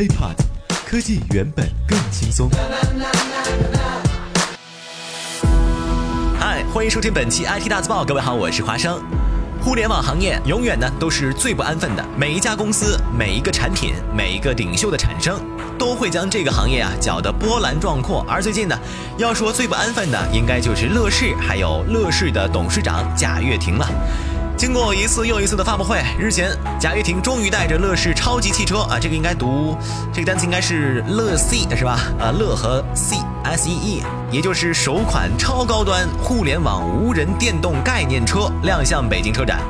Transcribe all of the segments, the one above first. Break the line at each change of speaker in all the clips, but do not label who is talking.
HiPod，科技原本更轻松。嗨，欢迎收听本期 IT 大字报，各位好，我是华生。互联网行业永远呢都是最不安分的，每一家公司、每一个产品、每一个领袖的产生，都会将这个行业啊搅得波澜壮阔。而最近呢，要说最不安分的，应该就是乐视，还有乐视的董事长贾跃亭了。经过一次又一次的发布会，日前贾跃亭终于带着乐视超级汽车啊，这个应该读这个单词应该是乐 C 是吧？啊，乐和 C S E E，也就是首款超高端互联网无人电动概念车亮相北京车展。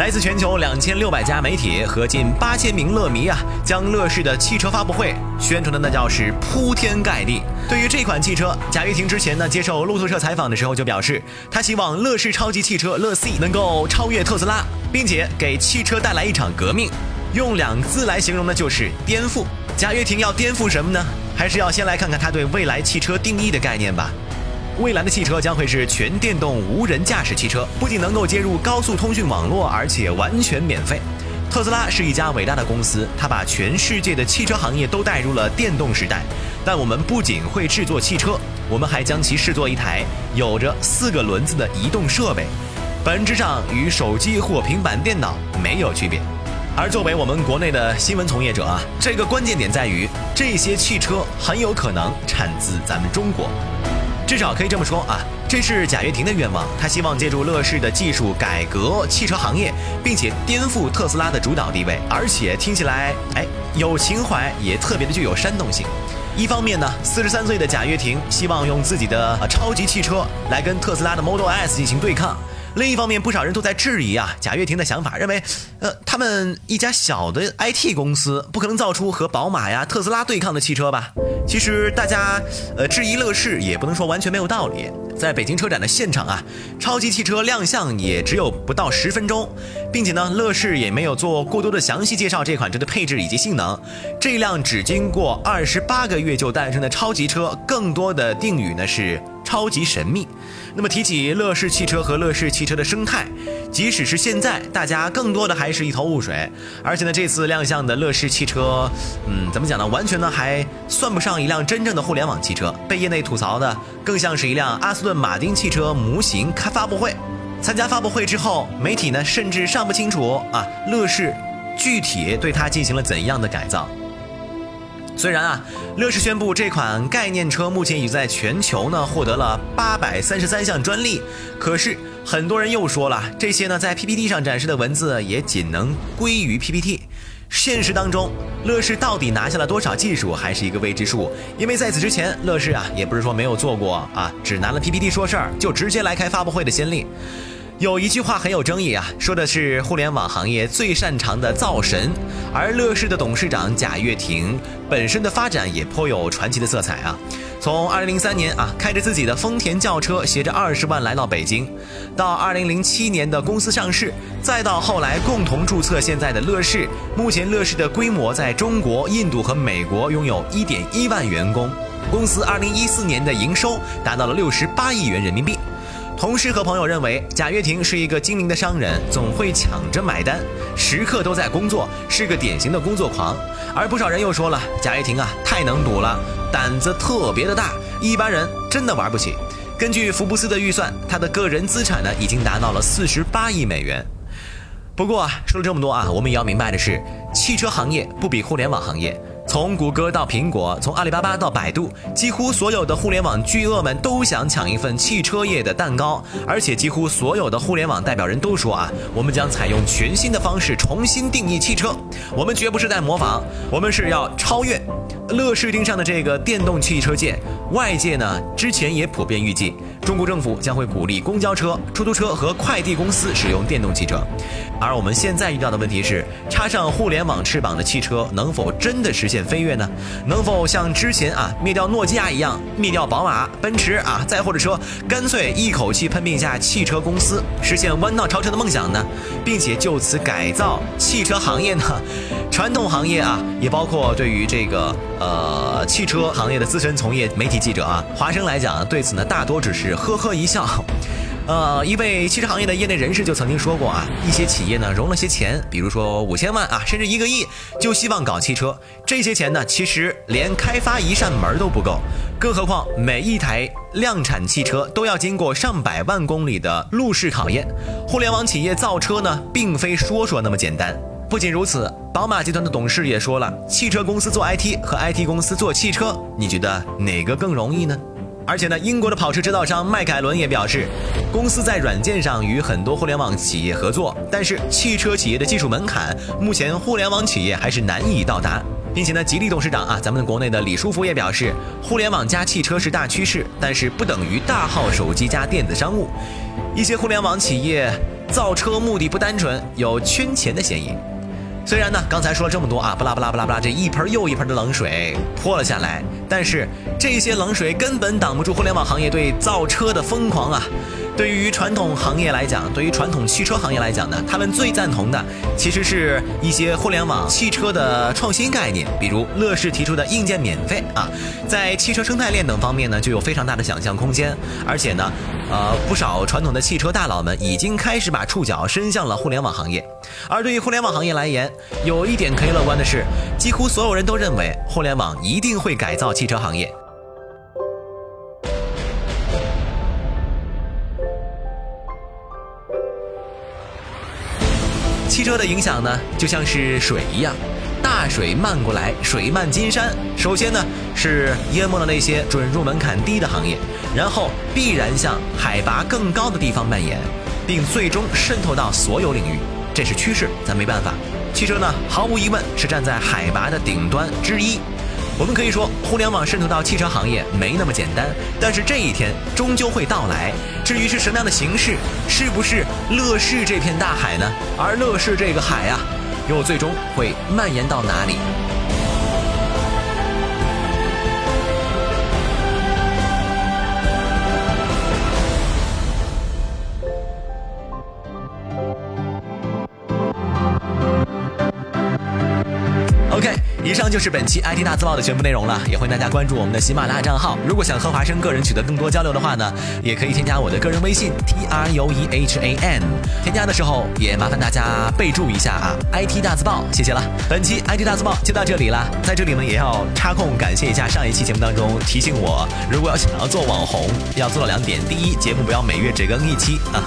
来自全球两千六百家媒体和近八千名乐迷啊，将乐视的汽车发布会宣传的那叫是铺天盖地。对于这款汽车，贾跃亭之前呢接受路透社采访的时候就表示，他希望乐视超级汽车乐 C 能够超越特斯拉，并且给汽车带来一场革命。用两个字来形容呢，就是颠覆。贾跃亭要颠覆什么呢？还是要先来看看他对未来汽车定义的概念吧。未来的汽车将会是全电动无人驾驶汽车，不仅能够接入高速通讯网络，而且完全免费。特斯拉是一家伟大的公司，它把全世界的汽车行业都带入了电动时代。但我们不仅会制作汽车，我们还将其视作一台有着四个轮子的移动设备，本质上与手机或平板电脑没有区别。而作为我们国内的新闻从业者啊，这个关键点在于，这些汽车很有可能产自咱们中国。至少可以这么说啊，这是贾跃亭的愿望。他希望借助乐视的技术改革汽车行业，并且颠覆特斯拉的主导地位。而且听起来，哎，有情怀，也特别的具有煽动性。一方面呢，四十三岁的贾跃亭希望用自己的超级汽车来跟特斯拉的 Model S 进行对抗。另一方面，不少人都在质疑啊，贾跃亭的想法，认为，呃，他们一家小的 IT 公司不可能造出和宝马呀、特斯拉对抗的汽车吧？其实大家，呃，质疑乐视也不能说完全没有道理。在北京车展的现场啊，超级汽车亮相也只有不到十分钟，并且呢，乐视也没有做过多的详细介绍这款车的配置以及性能。这辆只经过二十八个月就诞生的超级车，更多的定语呢是。超级神秘。那么提起乐视汽车和乐视汽车的生态，即使是现在，大家更多的还是一头雾水。而且呢，这次亮相的乐视汽车，嗯，怎么讲呢？完全呢还算不上一辆真正的互联网汽车，被业内吐槽的更像是一辆阿斯顿马丁汽车模型开发布会。参加发布会之后，媒体呢甚至尚不清楚啊，乐视具体对它进行了怎样的改造。虽然啊，乐视宣布这款概念车目前已在全球呢获得了八百三十三项专利，可是很多人又说了，这些呢在 PPT 上展示的文字也仅能归于 PPT。现实当中，乐视到底拿下了多少技术，还是一个未知数。因为在此之前，乐视啊也不是说没有做过啊，只拿了 PPT 说事儿就直接来开发布会的先例。有一句话很有争议啊，说的是互联网行业最擅长的造神，而乐视的董事长贾跃亭本身的发展也颇有传奇的色彩啊。从2003年啊开着自己的丰田轿车，携着二十万来到北京，到2007年的公司上市，再到后来共同注册现在的乐视。目前乐视的规模在中国、印度和美国拥有一点一万员工，公司2014年的营收达到了六十八亿元人民币。同事和朋友认为，贾跃亭是一个精明的商人，总会抢着买单，时刻都在工作，是个典型的工作狂。而不少人又说了，贾跃亭啊，太能赌了，胆子特别的大，一般人真的玩不起。根据福布斯的预算，他的个人资产呢，已经达到了四十八亿美元。不过啊，说了这么多啊，我们也要明白的是，汽车行业不比互联网行业。从谷歌到苹果，从阿里巴巴到百度，几乎所有的互联网巨鳄们都想抢一份汽车业的蛋糕。而且，几乎所有的互联网代表人都说啊，我们将采用全新的方式重新定义汽车。我们绝不是在模仿，我们是要超越。乐视盯上的这个电动汽车界，外界呢之前也普遍预计，中国政府将会鼓励公交车、出租车和快递公司使用电动汽车。而我们现在遇到的问题是，插上互联网翅膀的汽车能否真的实现飞跃呢？能否像之前啊灭掉诺基亚一样灭掉宝马、奔驰啊？再或者说，干脆一口气喷并下汽车公司，实现弯道超车的梦想呢？并且就此改造汽车行业呢？传统行业啊，也包括对于这个。呃，汽车行业的资深从业媒体记者啊，华生来讲，对此呢大多只是呵呵一笑。呃，一位汽车行业的业内人士就曾经说过啊，一些企业呢融了些钱，比如说五千万啊，甚至一个亿，就希望搞汽车。这些钱呢，其实连开发一扇门都不够，更何况每一台量产汽车都要经过上百万公里的路试考验。互联网企业造车呢，并非说说那么简单。不仅如此，宝马集团的董事也说了，汽车公司做 IT 和 IT 公司做汽车，你觉得哪个更容易呢？而且呢，英国的跑车制造商迈凯伦也表示，公司在软件上与很多互联网企业合作，但是汽车企业的技术门槛，目前互联网企业还是难以到达。并且呢，吉利董事长啊，咱们国内的李书福也表示，互联网加汽车是大趋势，但是不等于大号手机加电子商务。一些互联网企业造车目的不单纯，有圈钱的嫌疑。虽然呢，刚才说了这么多啊，不拉不拉不拉不拉，这一盆又一盆的冷水泼了下来，但是这些冷水根本挡不住互联网行业对造车的疯狂啊。对于传统行业来讲，对于传统汽车行业来讲呢，他们最赞同的其实是一些互联网汽车的创新概念，比如乐视提出的硬件免费啊，在汽车生态链等方面呢，就有非常大的想象空间。而且呢，呃，不少传统的汽车大佬们已经开始把触角伸向了互联网行业。而对于互联网行业来言，有一点可以乐观的是，几乎所有人都认为互联网一定会改造汽车行业。汽车的影响呢，就像是水一样，大水漫过来，水漫金山。首先呢，是淹没了那些准入门槛低的行业，然后必然向海拔更高的地方蔓延，并最终渗透到所有领域。这是趋势，咱没办法。汽车呢，毫无疑问是站在海拔的顶端之一。我们可以说，互联网渗透到汽车行业没那么简单，但是这一天终究会到来。至于是什么样的形式，是不是乐视这片大海呢？而乐视这个海啊，又最终会蔓延到哪里？以上就是本期 IT 大字报的全部内容了，也欢迎大家关注我们的喜马拉雅账号。如果想和华生个人取得更多交流的话呢，也可以添加我的个人微信 t r u e h a n。添加的时候也麻烦大家备注一下啊，IT 大字报，谢谢了。本期 IT 大字报就到这里了，在这里呢也要插空感谢一下上一期节目当中提醒我，如果要想要做网红，要做到两点：第一，节目不要每月只更一期啊；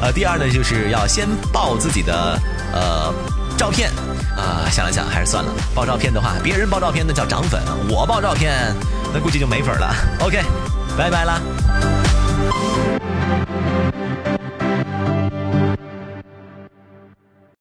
呃，第二呢，就是要先报自己的呃照片。啊，想了想，还是算了。爆照片的话，别人爆照片那叫涨粉，我爆照片那估计就没粉了。OK，拜拜啦。